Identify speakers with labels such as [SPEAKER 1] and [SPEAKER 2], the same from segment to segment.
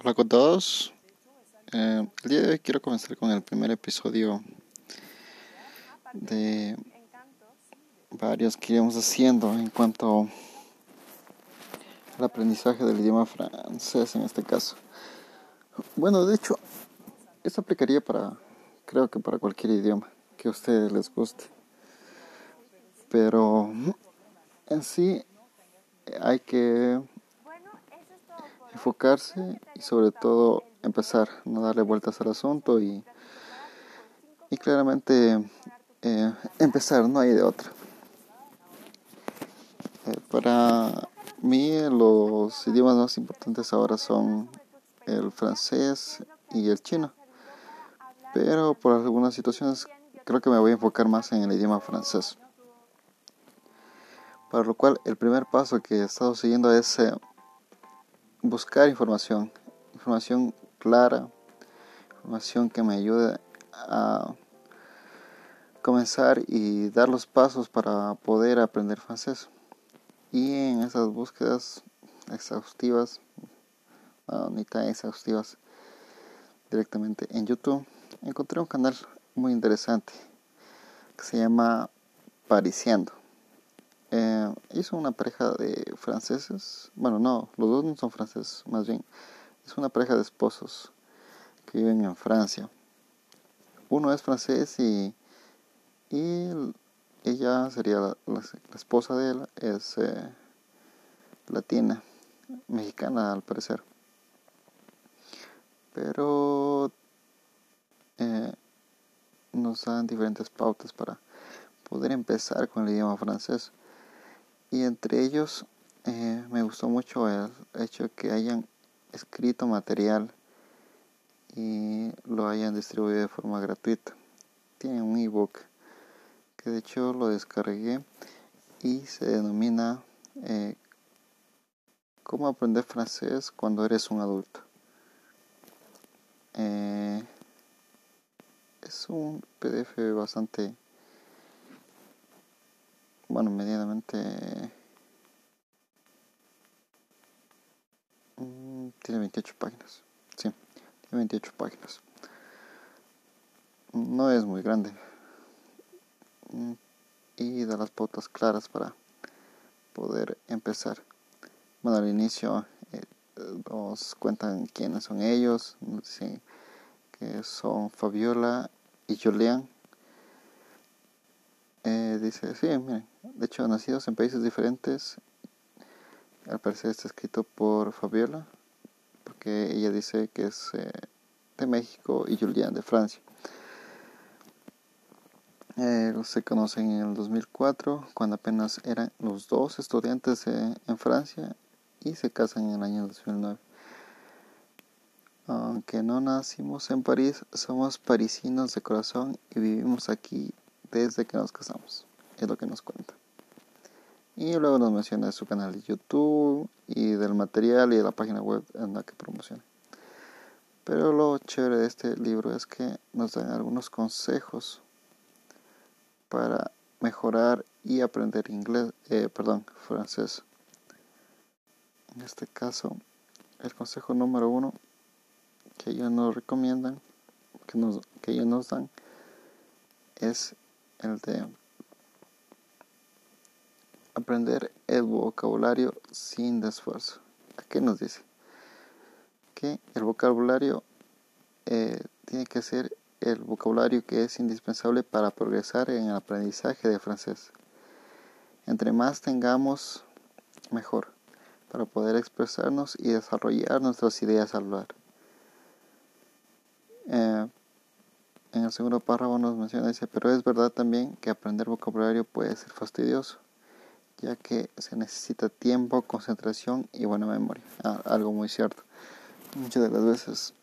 [SPEAKER 1] Hola con todos. Eh, el día de hoy quiero comenzar con el primer episodio de varios que iremos haciendo en cuanto al aprendizaje del idioma francés en este caso. Bueno, de hecho, esto aplicaría para, creo que para cualquier idioma que a ustedes les guste. Pero en sí hay que enfocarse y sobre todo empezar, no darle vueltas al asunto y, y claramente eh, empezar, no hay de otra. Eh, para mí los idiomas más importantes ahora son el francés y el chino, pero por algunas situaciones creo que me voy a enfocar más en el idioma francés. Para lo cual el primer paso que he estado siguiendo es eh, buscar información, información clara, información que me ayude a comenzar y dar los pasos para poder aprender francés. Y en esas búsquedas exhaustivas, ni tan exhaustivas, directamente en YouTube, encontré un canal muy interesante que se llama Pariciendo. Eh, hizo una pareja de franceses, bueno, no, los dos no son franceses, más bien, es una pareja de esposos que viven en Francia. Uno es francés y, y ella sería la, esposa de él, es eh, latina, mexicana al parecer. Pero eh, nos dan diferentes pautas para poder empezar con el idioma francés y entre ellos eh, me gustó mucho el hecho de que hayan escrito material y lo hayan distribuido de forma gratuita. Tiene un ebook que de hecho lo descargué y se denomina eh, Cómo aprender francés cuando eres un adulto. Eh, es un PDF bastante bueno, medianamente mm, tiene 28 páginas. Sí, tiene 28 páginas. No es muy grande. Mm, y da las pautas claras para poder empezar. Bueno, al inicio eh, nos cuentan quiénes son ellos. Nos dicen que son Fabiola y Julián eh, dice, sí, miren, de hecho, nacidos en países diferentes, al parecer está escrito por Fabiola, porque ella dice que es eh, de México y Julián de Francia. Eh, se conocen en el 2004, cuando apenas eran los dos estudiantes en Francia, y se casan en el año 2009. Aunque no nacimos en París, somos parisinos de corazón y vivimos aquí desde que nos casamos. Es lo que nos cuenta. Y luego nos menciona su canal de YouTube y del material y de la página web en la que promociona. Pero lo chévere de este libro es que nos dan algunos consejos para mejorar y aprender inglés, eh, perdón, francés. En este caso, el consejo número uno que ellos nos recomiendan, que, nos, que ellos nos dan, es el de aprender el vocabulario sin esfuerzo. ¿A qué nos dice? Que el vocabulario eh, tiene que ser el vocabulario que es indispensable para progresar en el aprendizaje de francés. Entre más tengamos, mejor, para poder expresarnos y desarrollar nuestras ideas al hablar. Eh, en el segundo párrafo nos menciona, dice, pero es verdad también que aprender vocabulario puede ser fastidioso, ya que se necesita tiempo, concentración y buena memoria. Ah, algo muy cierto. Muchas de las veces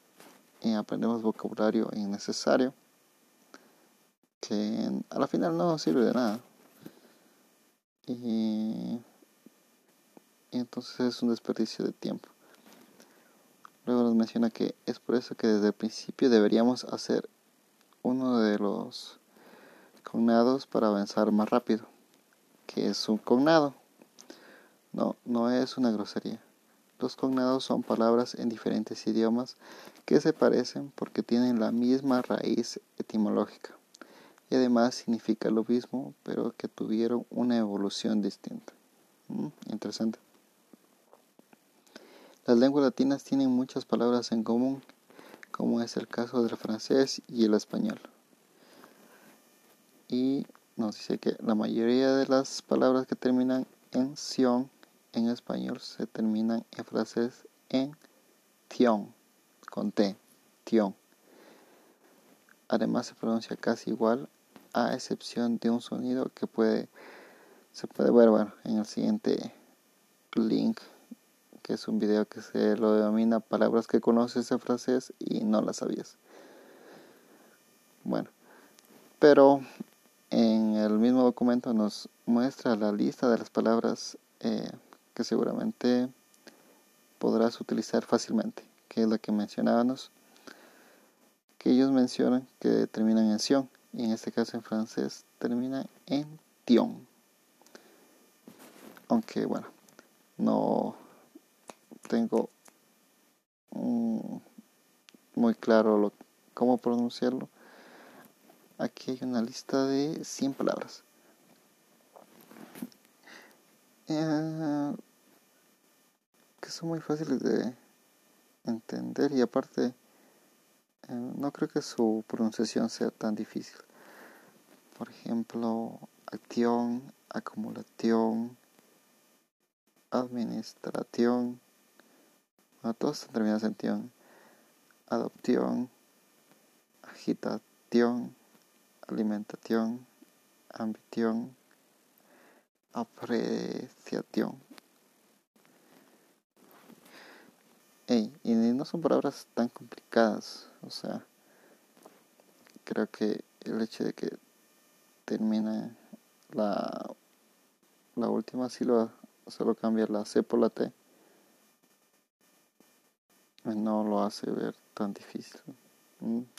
[SPEAKER 1] eh, aprendemos vocabulario innecesario, que a la final no sirve de nada. Y, y entonces es un desperdicio de tiempo. Luego nos menciona que es por eso que desde el principio deberíamos hacer uno de los cognados para avanzar más rápido. Que es un cognado? No, no es una grosería. Los cognados son palabras en diferentes idiomas que se parecen porque tienen la misma raíz etimológica y además significa lo mismo pero que tuvieron una evolución distinta. Mm, interesante. Las lenguas latinas tienen muchas palabras en común, como es el caso del francés y el español. Y nos dice que la mayoría de las palabras que terminan en sion en español se terminan en francés en tion, con T, tion. Además se pronuncia casi igual, a excepción de un sonido que puede se puede ver en el siguiente link que es un video que se lo denomina palabras que conoces en francés y no las sabías. Bueno, pero en el mismo documento nos muestra la lista de las palabras eh, que seguramente podrás utilizar fácilmente, que es la que mencionábamos, que ellos mencionan que terminan en sion y en este caso en francés termina en tion. Aunque bueno, no tengo muy claro lo, cómo pronunciarlo. Aquí hay una lista de 100 palabras. Eh, que son muy fáciles de entender y aparte eh, no creo que su pronunciación sea tan difícil. Por ejemplo, acción, acumulación, administración, a todos terminados en tion. Adopción, agitación, alimentación, ambición, apreciación. y no son palabras tan complicadas, o sea, creo que el hecho de que termine la, la última sílaba solo cambia la C por la T no lo hace ver tan difícil,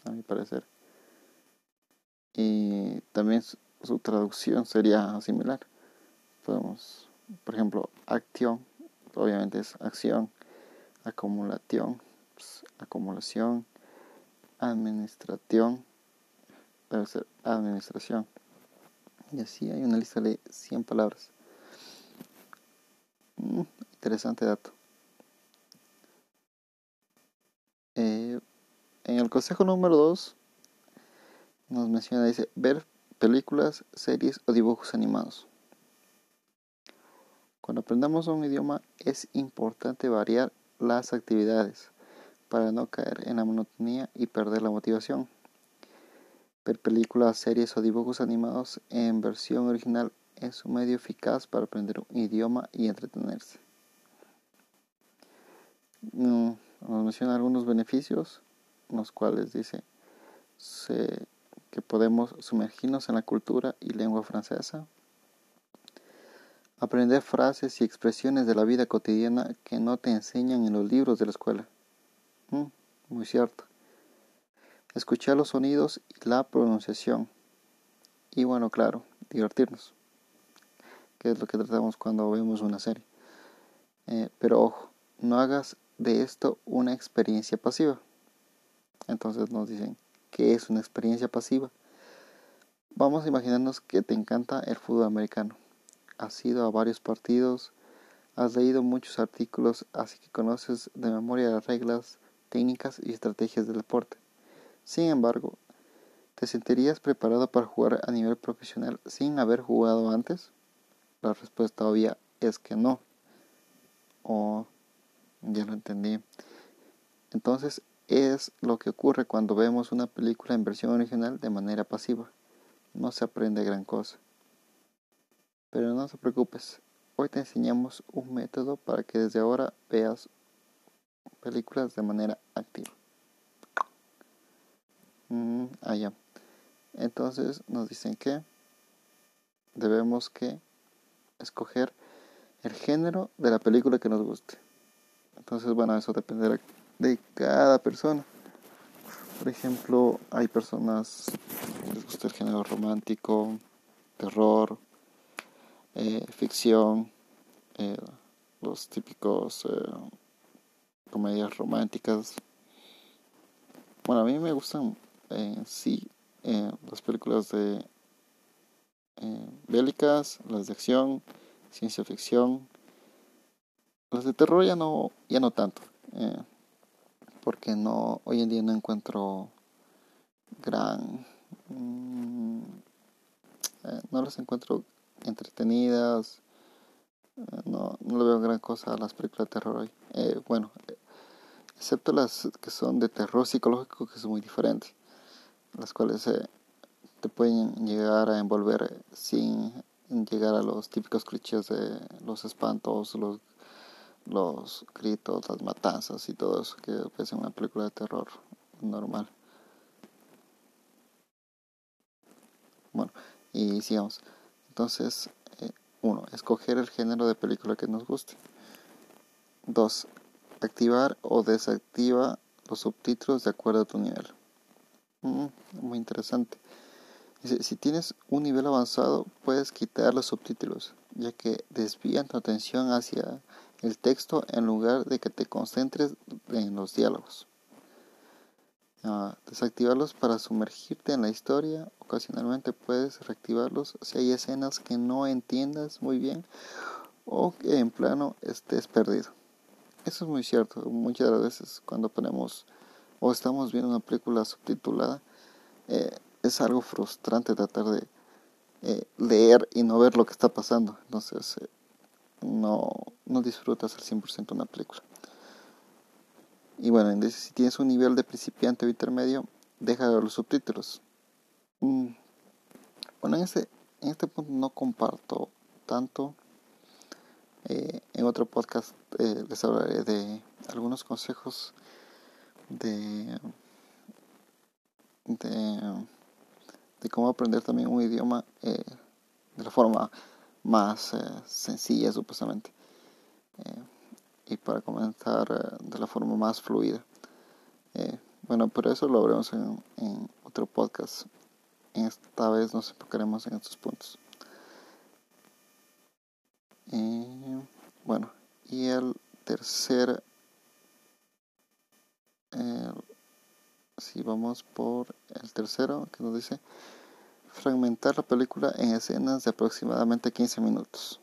[SPEAKER 1] a mi parecer. Y también su, traducción sería similar. Podemos, por ejemplo, acción, obviamente es acción, acumulación, pues, acumulación, administración, debe ser administración. Y así hay una lista de 100 palabras. interesante dato. Eh, en el consejo número 2 nos menciona, dice, ver películas, series o dibujos animados. Cuando aprendamos un idioma es importante variar las actividades para no caer en la monotonía y perder la motivación. Ver películas, series o dibujos animados en versión original es un medio eficaz para aprender un idioma y entretenerse. Mm, nos menciona algunos beneficios, los cuales dice que podemos sumergirnos en la cultura y lengua francesa, aprender frases y expresiones de la vida cotidiana que no te enseñan en los libros de la escuela. Mm, muy cierto. Escuchar los sonidos y la pronunciación. Y bueno, claro, divertirnos. Que es lo que tratamos cuando vemos una serie. Eh, pero ojo, no hagas de esto una experiencia pasiva. Entonces nos dicen, ¿qué es una experiencia pasiva? Vamos a imaginarnos que te encanta el fútbol americano. Has ido a varios partidos, has leído muchos artículos, así que conoces de memoria las reglas, técnicas y estrategias del deporte. Sin embargo, ¿te sentirías preparado para jugar a nivel profesional sin haber jugado antes? La respuesta obvia es que no. O ya lo entendí. Entonces es lo que ocurre cuando vemos una película en versión original de manera pasiva. No se aprende gran cosa. Pero no te preocupes, hoy te enseñamos un método para que desde ahora veas películas de manera activa. Mm, allá. Entonces nos dicen que debemos que escoger el género de la película que nos guste. Entonces, bueno, eso dependerá de cada persona. Por ejemplo, hay personas que les gusta el género romántico, terror, eh, ficción, eh, los típicos comedias románticas. Bueno, a mí me gustan eh, sí eh, las películas de eh, bélicas, las de acción, ciencia ficción. Las de terror ya no, ya no tanto, eh, porque no hoy en día no encuentro gran, mm, no las encuentro entretenidas, no, no le veo gran cosa a las películas de terror hoy. bueno, excepto las que son de terror psicológico, que son muy diferentes, las cuales te pueden llegar a envolver sin llegar a los típicos clichés de los espantos, los, los gritos, las matanzas y todo eso que es una película de terror normal. Bueno, y sigamos. Entonces, eh, uno, escoger el género de película que nos guste. Dos, activar o desactiva los subtítulos de acuerdo a tu nivel. Mm, muy interesante. Si tienes un nivel avanzado, puedes quitar los subtítulos, ya que desvían tu atención hacia el texto en lugar de que te concentres en los diálogos. Ah, desactivarlos para sumergirte en la historia. Ocasionalmente puedes reactivarlos si hay escenas que no entiendas muy bien o que en plano estés perdido. Eso es muy cierto. Muchas veces cuando ponemos o estamos viendo una película subtitulada, eh, es algo frustrante tratar de eh, leer y no ver lo que está pasando. Entonces, eh, no, no disfrutas al 100% una película. Y bueno, si tienes un nivel de principiante o intermedio, deja los subtítulos. Mm, bueno, en este, en este punto no comparto tanto. Eh, en otro podcast les hablaré de algunos consejos de, de de cómo aprender también un idioma eh, de la forma más eh, sencilla supuestamente eh, y para comenzar de la forma más fluida. Bueno pero eso lo veremos en, en otro podcast. Esta vez nos enfocaremos en estos puntos. Bueno y el tercer si vamos por el tercero que nos dice fragmentar la película en escenas de aproximadamente 15 minutos.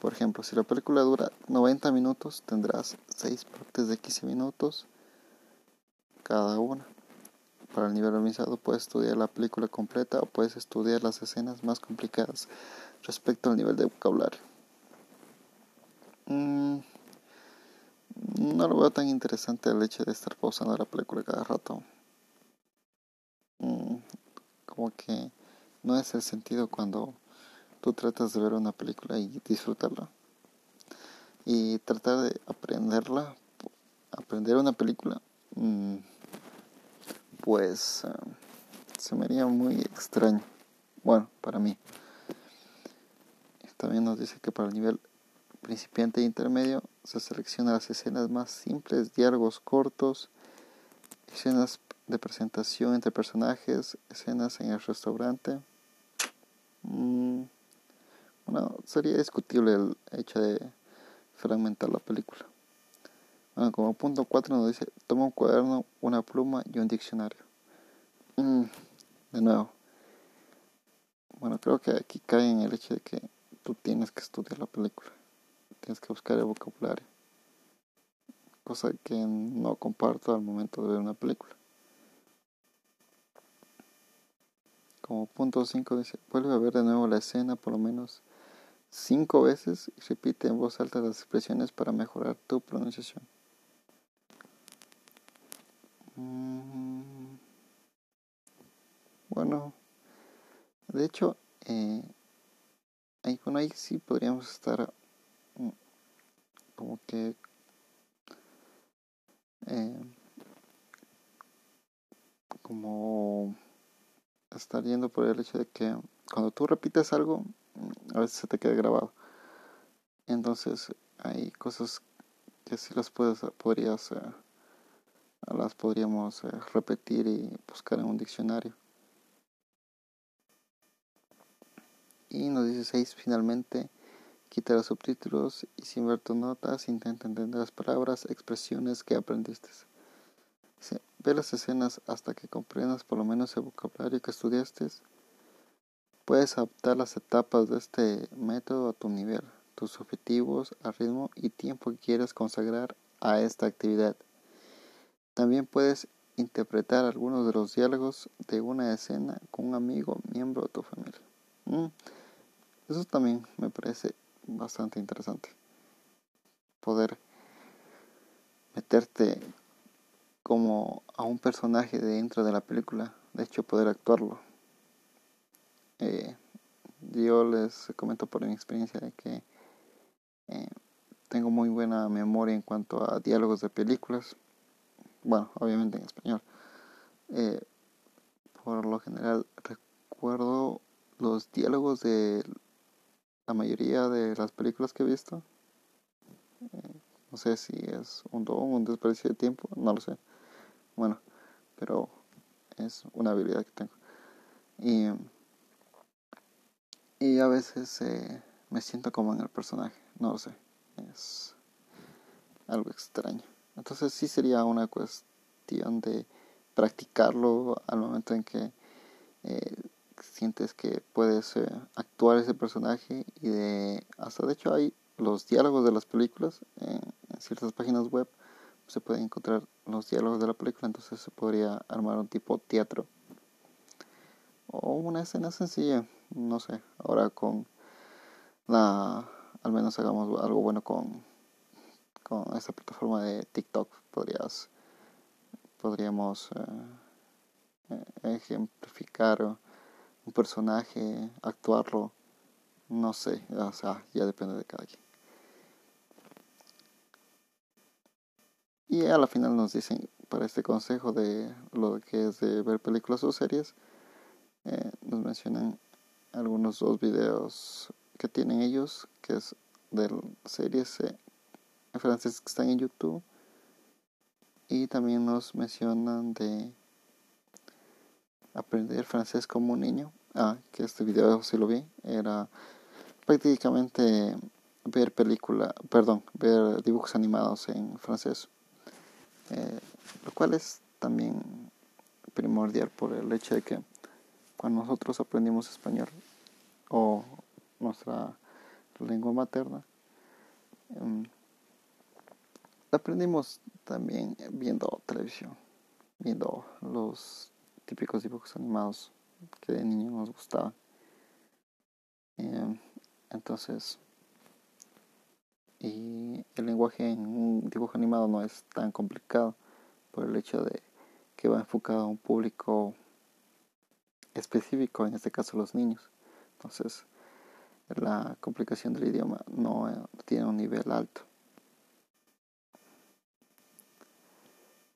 [SPEAKER 1] Por ejemplo, si la película dura 90 minutos, tendrás 6 partes de 15 minutos cada una. Para el nivel avanzado puedes estudiar la película completa o puedes estudiar las escenas más complicadas respecto al nivel de vocabulario. Mm, no lo veo tan interesante el hecho de estar pausando la película cada rato. Como que no es el sentido cuando tú tratas de ver una película y disfrutarla. Y tratar de aprenderla, aprender una película, mm, pues eh, se me haría muy extraño. Bueno, para mí. También nos dice que para el nivel principiante e intermedio se selecciona las escenas más simples, diálogos cortos, escenas de presentación entre personajes, escenas en el restaurante. Mm, bueno, sería discutible el hecho de fragmentar la película. Bueno, como punto 4 nos dice, toma un cuaderno, una pluma y un diccionario. Mm, de nuevo. Bueno, creo que aquí cae en el hecho de que tú tienes que estudiar la película tienes que buscar el vocabulario. Cosa que no comparto al momento de ver una película. Como punto 5 dice, vuelve a ver de nuevo la escena por lo menos 5 veces y repite en voz alta las expresiones para mejorar tu pronunciación. Mm. Bueno, de hecho, eh, ahí, bueno, ahí sí podríamos estar como que eh, como estar yendo por el hecho de que cuando tú repites algo a veces se te queda grabado. Entonces hay cosas que sí las puedes podrías eh, las podríamos eh, repetir y buscar en un diccionario. Y nos dice seis finalmente Quita los subtítulos y sin ver tus notas intenta entender las palabras, expresiones que aprendiste. Ve las escenas hasta que comprendas por lo menos el vocabulario que estudiaste. Puedes adaptar las etapas de este método a tu nivel, tus objetivos, al ritmo y tiempo que quieras consagrar a esta actividad. También puedes interpretar algunos de los diálogos de una escena con un amigo, miembro de tu familia. Mm, eso también me parece bastante interesante. Poder meterte como a un personaje dentro de la película, de hecho poder actuarlo. Eh, yo les comento por mi experiencia de que eh, tengo muy buena memoria en cuanto a diálogos de películas, bueno, obviamente en español. Eh, por lo general recuerdo los diálogos de la mayoría de las películas que he visto. no sé si es un don, un desperdicio de tiempo, no lo sé. Bueno, pero es una habilidad que tengo. Y, y a veces eh, me siento como en el personaje, no lo sé. Es algo extraño. Entonces sí sería una cuestión de practicarlo al momento en que eh, sientes que puedes eh, actuar ese personaje y de hasta de hecho hay los diálogos de las películas en ciertas páginas web se pueden encontrar los diálogos de la película, entonces se podría armar un tipo teatro. O una escena sencilla, no sé, ahora con la, al menos hagamos algo bueno con, con esta plataforma de TikTok, podrías, podríamos eh, eh, ejemplificar un personaje, actuarlo, no sé, o sea, ya depende de cada quien. Y a la final nos dicen, para este consejo de lo que es de ver películas o series, eh, nos mencionan algunos dos videos que tienen ellos, que es de series eh, francés que están en YouTube. Y también nos mencionan de aprender francés como un niño. Ah, que este video sí lo vi. Era prácticamente ver película, perdón, ver dibujos animados en francés. Eh, lo cual es también primordial por el hecho de que cuando nosotros aprendimos español o nuestra lengua materna, em, aprendimos también viendo televisión, viendo los típicos dibujos animados que de niño nos gustaban. Em, entonces, y el lenguaje en un dibujo animado no es tan complicado por el hecho de que va enfocado a un público específico, en este caso los niños. Entonces, la complicación del idioma no eh, tiene un nivel alto.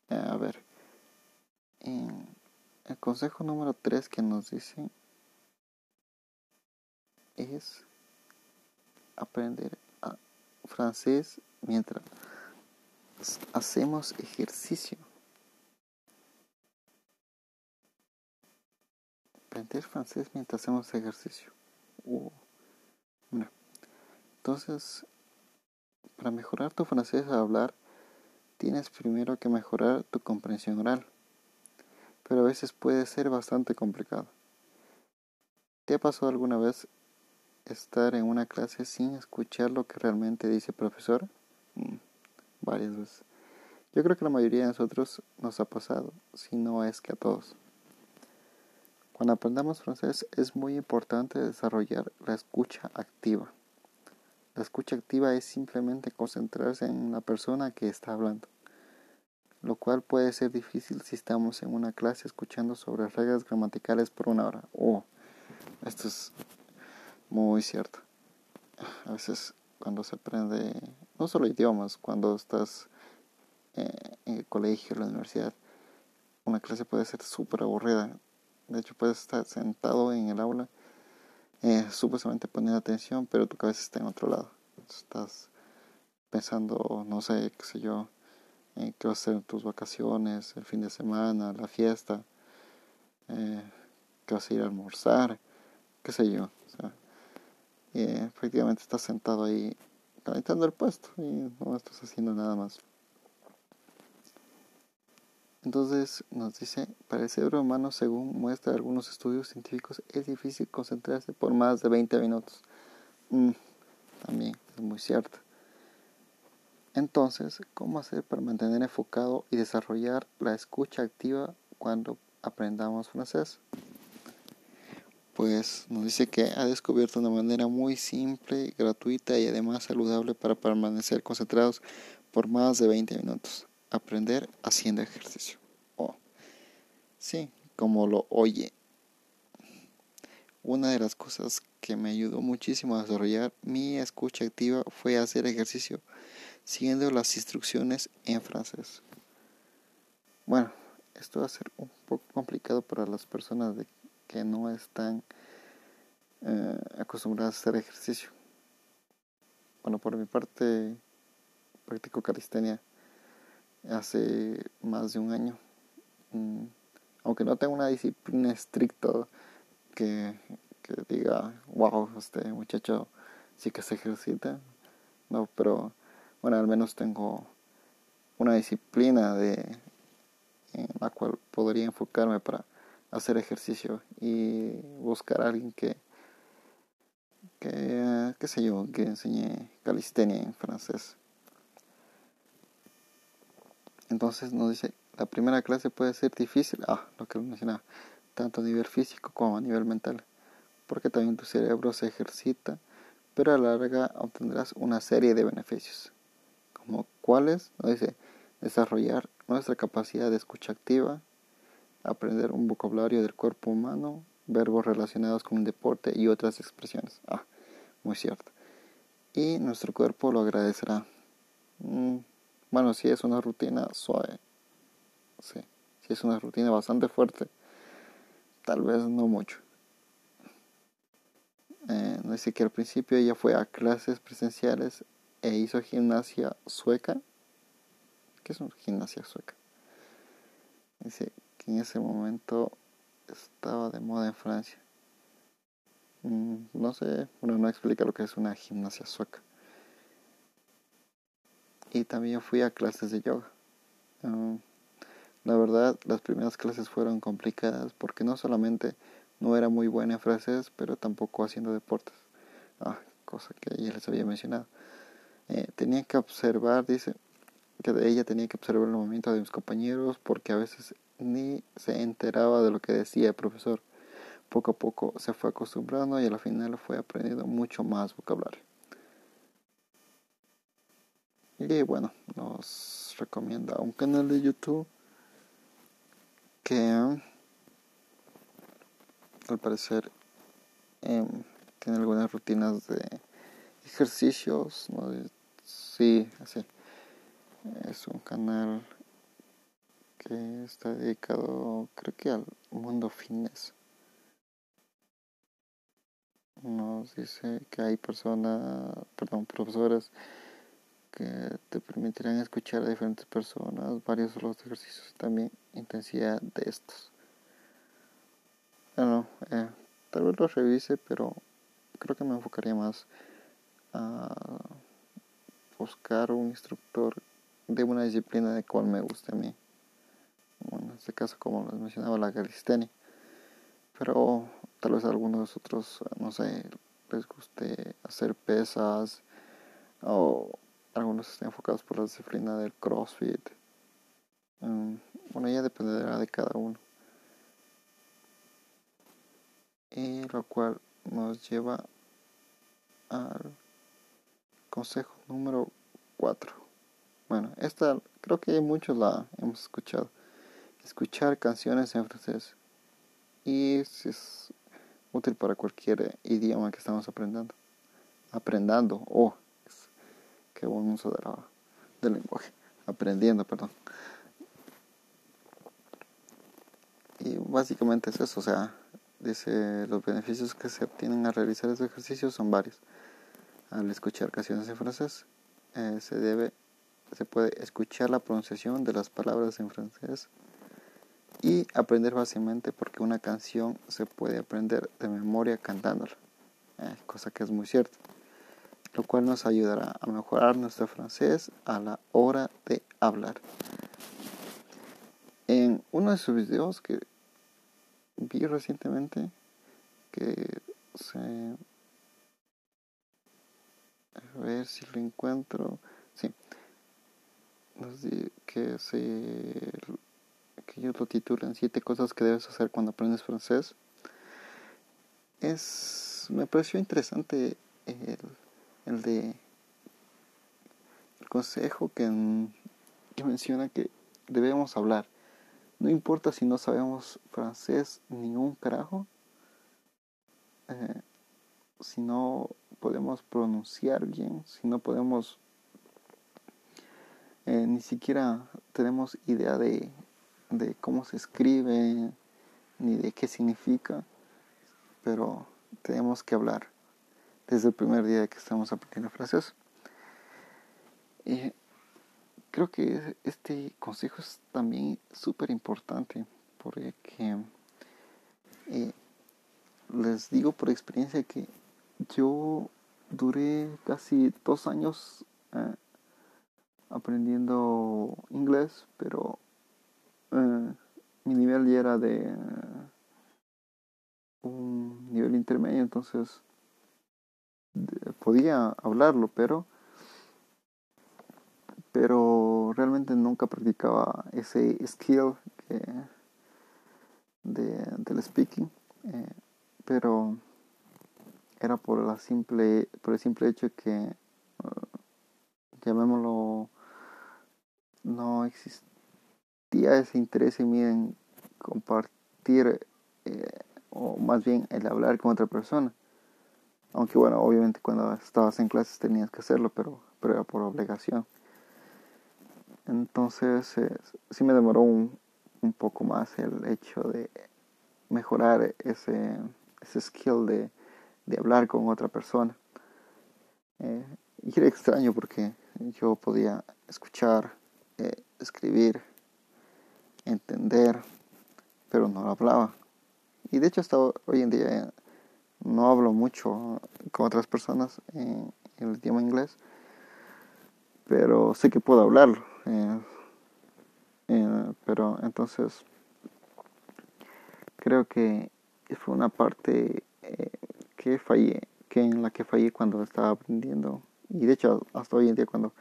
[SPEAKER 1] A ver, el consejo número 3 que nos dice es aprender francés mientras hacemos ejercicio. Aprender francés mientras hacemos ejercicio. Uh. Entonces, para mejorar tu francés al hablar, tienes primero que mejorar tu comprensión oral. Pero a veces puede ser bastante complicado. ¿Te ha pasado alguna vez estar en una clase sin escuchar lo que realmente dice el profesor? Varias veces. Yo creo que la mayoría de nosotros nos ha pasado, si no es que a todos. Cuando aprendamos francés es muy importante desarrollar la escucha activa. La escucha activa es simplemente concentrarse en la persona que está hablando, lo cual puede ser difícil si estamos en una clase escuchando sobre reglas gramaticales por una hora. Oh, esto es muy cierto. A veces cuando se aprende, no solo idiomas, cuando estás eh, en el colegio, en la universidad, una clase puede ser súper aburrida. De hecho, puedes estar sentado en el aula, eh, supuestamente poniendo atención, pero tu cabeza está en otro lado. Estás pensando, no sé, qué sé yo, qué vas a en tus vacaciones, el fin de semana, la fiesta, eh, qué vas a ir a almorzar, qué sé yo. O estás sentado ahí calentando el puesto y no estás haciendo nada más. Entonces nos dice, para el cerebro humano, según muestra algunos estudios científicos, es difícil concentrarse por más de 20 minutos. Mm, también es muy cierto. Entonces, ¿cómo hacer para mantener enfocado y desarrollar la escucha activa cuando aprendamos francés? Pues nos dice que ha descubierto una manera muy simple, gratuita y además saludable para permanecer concentrados por más de 20 minutos. Aprender haciendo ejercicio. Oh, sí, como lo oye. Una de las cosas que me ayudó muchísimo a desarrollar mi escucha activa fue hacer ejercicio siguiendo las instrucciones en francés. Bueno, esto va a ser un poco complicado para las personas que no están eh, acostumbradas a hacer ejercicio. Bueno, por mi parte, practico calistenia hace más de un año. Mm, aunque no tengo una disciplina estricta que, que diga, wow, este muchacho sí que se ejercita. No, pero bueno, al menos tengo una disciplina de, en la cual podría enfocarme para hacer ejercicio y buscar a alguien que, que qué sé yo, que enseñe calistenia en francés. Entonces nos dice, la primera clase puede ser difícil, ah, lo que mencionaba, tanto a nivel físico como a nivel mental, porque también tu cerebro se ejercita, pero a la larga obtendrás una serie de beneficios como cuáles, nos dice desarrollar nuestra capacidad de escucha activa, aprender un vocabulario del cuerpo humano, verbos relacionados con un deporte y otras expresiones. Ah, muy cierto. Y nuestro cuerpo lo agradecerá. Mm, bueno, si es una rutina suave, sí. Si es una rutina bastante fuerte, tal vez no mucho. Eh, dice que al principio ella fue a clases presenciales e hizo gimnasia sueca. ¿Qué es una gimnasia sueca? Dice en ese momento estaba de moda en Francia. Mm, no sé, bueno, no explica lo que es una gimnasia sueca. Y también fui a clases de yoga. La verdad, las primeras clases fueron complicadas porque no solamente no era muy buena en francés, pero tampoco haciendo deportes. Ah, cosa que ya les había mencionado. Eh, tenía que observar, dice, que ella tenía que observar el movimiento de mis compañeros porque a veces ni se enteraba de lo que decía el profesor. Poco a poco se fue acostumbrando y al final fue aprendiendo mucho más vocabulario. Y bueno, nos recomienda un canal de YouTube que al parecer em, tiene algunas rutinas de ejercicios, ¿no? Sí, así. Es un canal que está dedicado, creo que al mundo fitness. Nos dice que hay personas, perdón, profesores que te permitirán escuchar a diferentes personas, varios de los ejercicios y también intensidad de estos. Bueno, eh, tal vez lo revise, pero creo que me enfocaría más a buscar un instructor de una disciplina de cual me guste a mí. En este caso, como les mencionaba, la calistenia. Pero tal vez a algunos otros, no sé, les guste hacer pesas o algunos estén enfocados por la disciplina del CrossFit. Mm, bueno, ya dependerá de cada uno. Y lo cual nos lleva al consejo número 4. Bueno, esta creo que muchos la hemos escuchado. Escuchar canciones en francés. Y es útil para cualquier idioma que estamos aprendiendo. Aprendiendo. Oh, qué buen uso de del lenguaje. Aprendiendo, perdón. Y básicamente es eso. O sea, dice los beneficios que se obtienen al realizar ese ejercicio son varios al escuchar canciones en francés. Eh, se debe se puede escuchar la pronunciación de las palabras en francés y aprender fácilmente porque una canción se puede aprender de memoria cantándola. eh, cosa que es muy cierta, lo cual nos ayudará a mejorar nuestro francés a la hora de hablar. En uno de sus videos que vi recientemente, que se... A ver si lo encuentro. Sí. Que se que ellos lo titulan Siete cosas que debes hacer cuando aprendes francés. Es, me pareció interesante el, el de el consejo que, que menciona que debemos hablar. No importa si no sabemos francés ni un carajo, eh, si no podemos pronunciar bien, si no podemos, eh, ni siquiera tenemos idea de de cómo se escribe ni de qué significa, pero tenemos que hablar desde el primer día que estamos aprendiendo francés. Y creo que este consejo es también súper importante porque eh, les digo por experiencia que yo duré casi dos años eh, aprendiendo inglés, pero mi nivel ya era de un nivel intermedio, entonces podía hablarlo, pero pero realmente nunca practicaba ese skill de, del speaking, eh, pero era por la simple por el simple hecho que eh, llamémoslo no existe ese interés en mí en compartir, eh, o más bien el hablar con otra persona. Aunque bueno, obviamente cuando estabas en clases tenías que hacerlo, pero, pero era por obligación. Entonces eh, sí me demoró un, un, poco más el hecho de mejorar ese, ese skill de, de hablar con otra persona. Eh, y era extraño porque yo podía escuchar, escribir, entender, pero no lo hablaba. Y de hecho hasta hoy en día no hablo mucho con otras personas en, el idioma inglés, pero sé que puedo hablarlo. Eh, eh, pero entonces creo que fue una parte eh, que fallé, que en la que fallé cuando estaba aprendiendo. Y de hecho hasta hoy en día cuando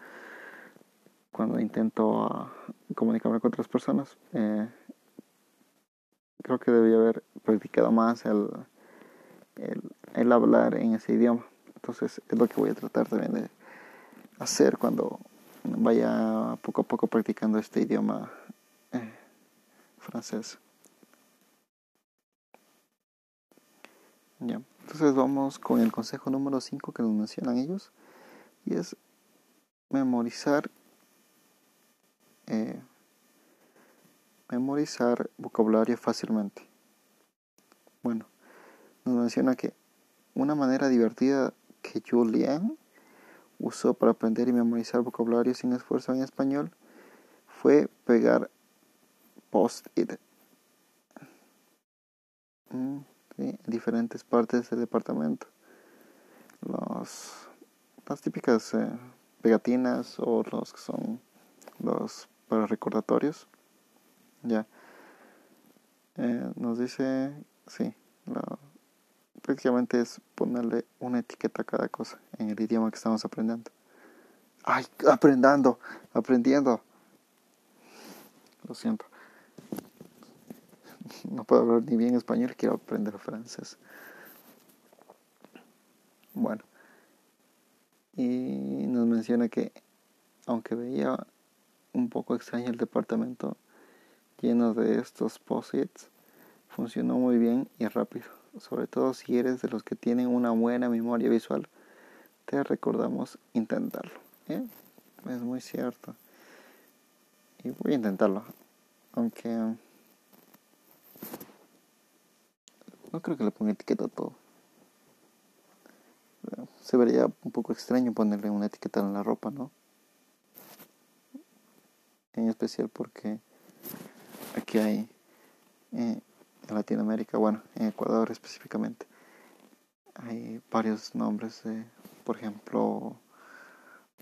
[SPEAKER 1] cuando intento comunicarme con otras personas. Eh, creo que debía haber practicado más el, el, hablar en ese idioma. Entonces es lo que voy a tratar también de hacer cuando vaya poco a poco practicando este idioma eh, francés. Ya. Entonces vamos con el consejo número 5 que nos mencionan ellos y es memorizar eh, memorizar vocabulario fácilmente. Bueno, nos menciona que una manera divertida que Julian usó para aprender y memorizar vocabulario sin esfuerzo en español fue pegar post-it mm, en diferentes partes del departamento. las típicas eh, pegatinas o los que son los para recordatorios. Ya. Eh, nos dice, sí, prácticamente es ponerle una etiqueta a cada cosa en el idioma que estamos aprendiendo. Ay, aprendiendo, aprendiendo. Lo siento. No puedo hablar ni bien español, quiero aprender francés. Bueno. Y nos menciona que aunque veía un poco extraño el departamento lleno de estos posits. Funcionó muy bien y rápido, sobre todo si eres de los que tienen una buena memoria visual. Te recordamos intentarlo. ¿eh? Es muy cierto. Y voy a intentarlo. Aunque no creo que le ponga etiqueta a todo. Se vería un poco extraño ponerle una etiqueta en la ropa, ¿no? En especial porque aquí hay eh, en Latinoamérica, bueno, en Ecuador específicamente, hay varios nombres de, por ejemplo,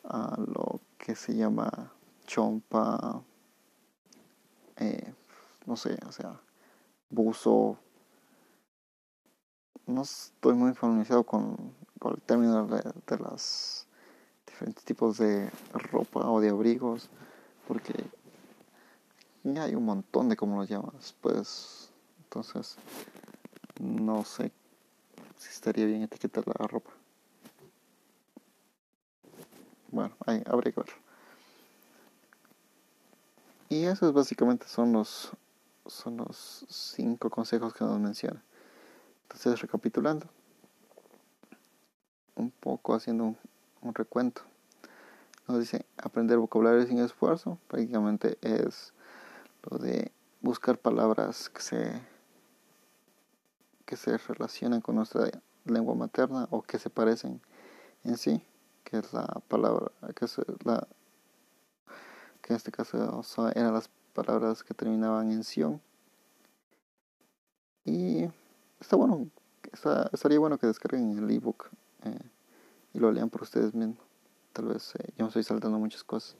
[SPEAKER 1] a lo que se llama chompa, eh, no sé, o sea, buzo. No estoy muy familiarizado con, con el término de, de los diferentes tipos de ropa o de abrigos, porque hay un montón de cómo los llamas, pues, entonces, no sé si estaría bien etiquetar la ropa. Bueno, ahí habría que ver. Y esos básicamente son los son los cinco consejos que nos menciona. Entonces, recapitulando, un poco haciendo un, un recuento. Nos dice aprender vocabulario sin esfuerzo, prácticamente es lo de buscar palabras que se que se relacionan con nuestra lengua materna o que se parecen en sí, que es la palabra, que es la que en este caso eran las palabras que terminaban en sion. Y está bueno, está, estaría bueno que descarguen el ebook eh, y lo lean por ustedes mismos. Tal vez eh, yo me estoy saltando muchas cosas.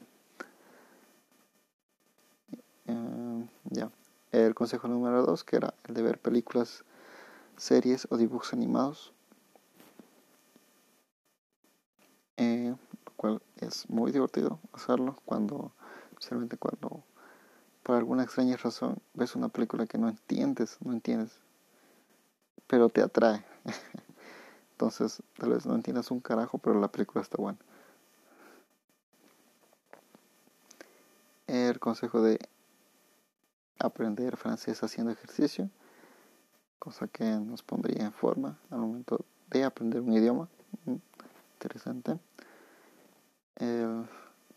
[SPEAKER 1] Eh, ya. El consejo número dos, que era el de ver películas series o dibujos animados, eh, lo cual es muy divertido hacerlo cuando, especialmente cuando por alguna extraña razón ves una película que no entiendes, no entiendes, pero te atrae. Entonces, tal vez no entiendas un carajo, pero la película está buena. El consejo de aprender francés haciendo ejercicio cosa que nos pondría en forma al momento de aprender un idioma. Mm, interesante. El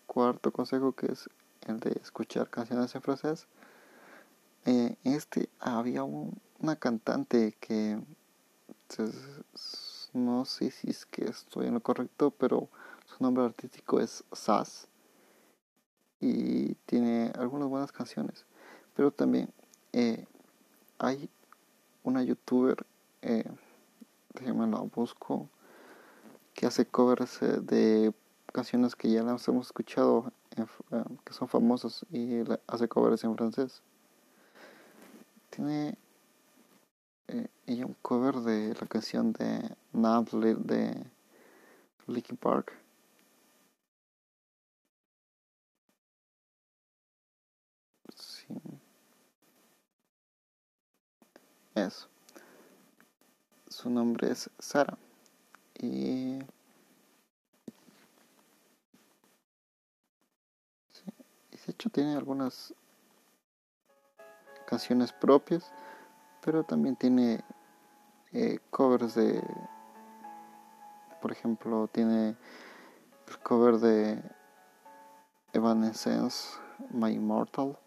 [SPEAKER 1] cuarto consejo que es el de escuchar canciones en francés. Eh, este había una cantante que no sé si es que estoy en lo correcto, pero su nombre artístico es Sass y tiene algunas buenas canciones. Pero también eh, hay una youtuber, eh, déjenme la busco, que hace covers eh, de canciones que ya las hemos escuchado, eh, que son famosas, y hace covers en francés. Tiene ella un cover de la canción de Nabs de Linkin Park. Sí. Eso. Su nombre es Sara. Y... de hecho tiene algunas canciones propias, pero también tiene eh, covers de, por ejemplo, tiene el cover de Evanescence, My Immortal.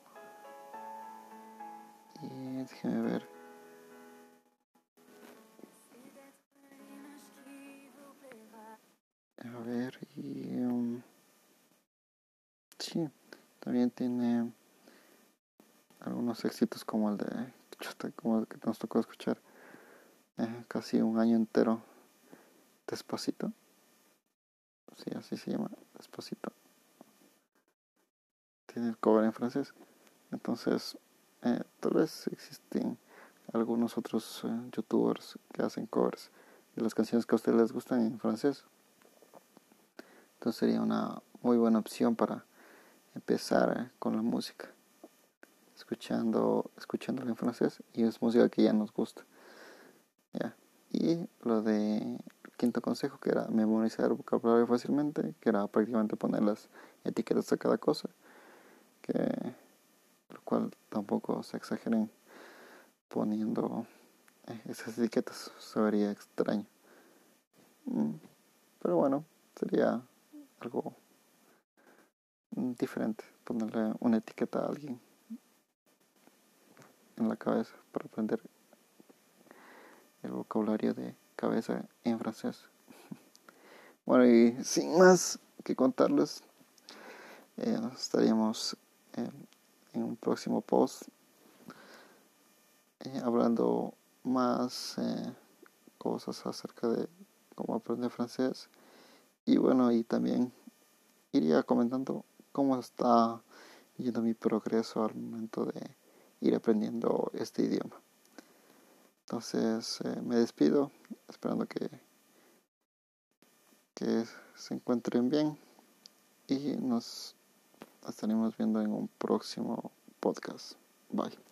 [SPEAKER 1] Y déjeme ver. Tiene algunos éxitos como el de. como el que nos tocó escuchar eh, casi un año entero. Despacito. Sí, así se llama, Despacito. Tiene el cover en francés. Entonces, eh, tal vez existen algunos otros eh, youtubers que hacen covers de las canciones que a ustedes les gustan en francés. Entonces sería una muy buena opción para empezar con la música. Escuchando, escuchándola en francés y es música que ya nos gusta. ¿ya? Y lo de quinto consejo que era memorizar vocabulario fácilmente, que era prácticamente poner las etiquetas a cada cosa, que lo cual tampoco se exageren poniendo eh, esas etiquetas, se vería extraño. Mm, pero bueno, sería algo diferente, ponerle una etiqueta a alguien en la cabeza para aprender el vocabulario de cabeza en francés. Bueno, y sin más que contarles, eh, estaríamos en un próximo post eh, hablando más eh, cosas acerca de cómo aprender francés. Y bueno, y también iría comentando cómo está yendo mi progreso al momento de ir aprendiendo este idioma. Entonces eh, me despido esperando que, que se encuentren bien y nos estaremos viendo en un próximo podcast. Bye.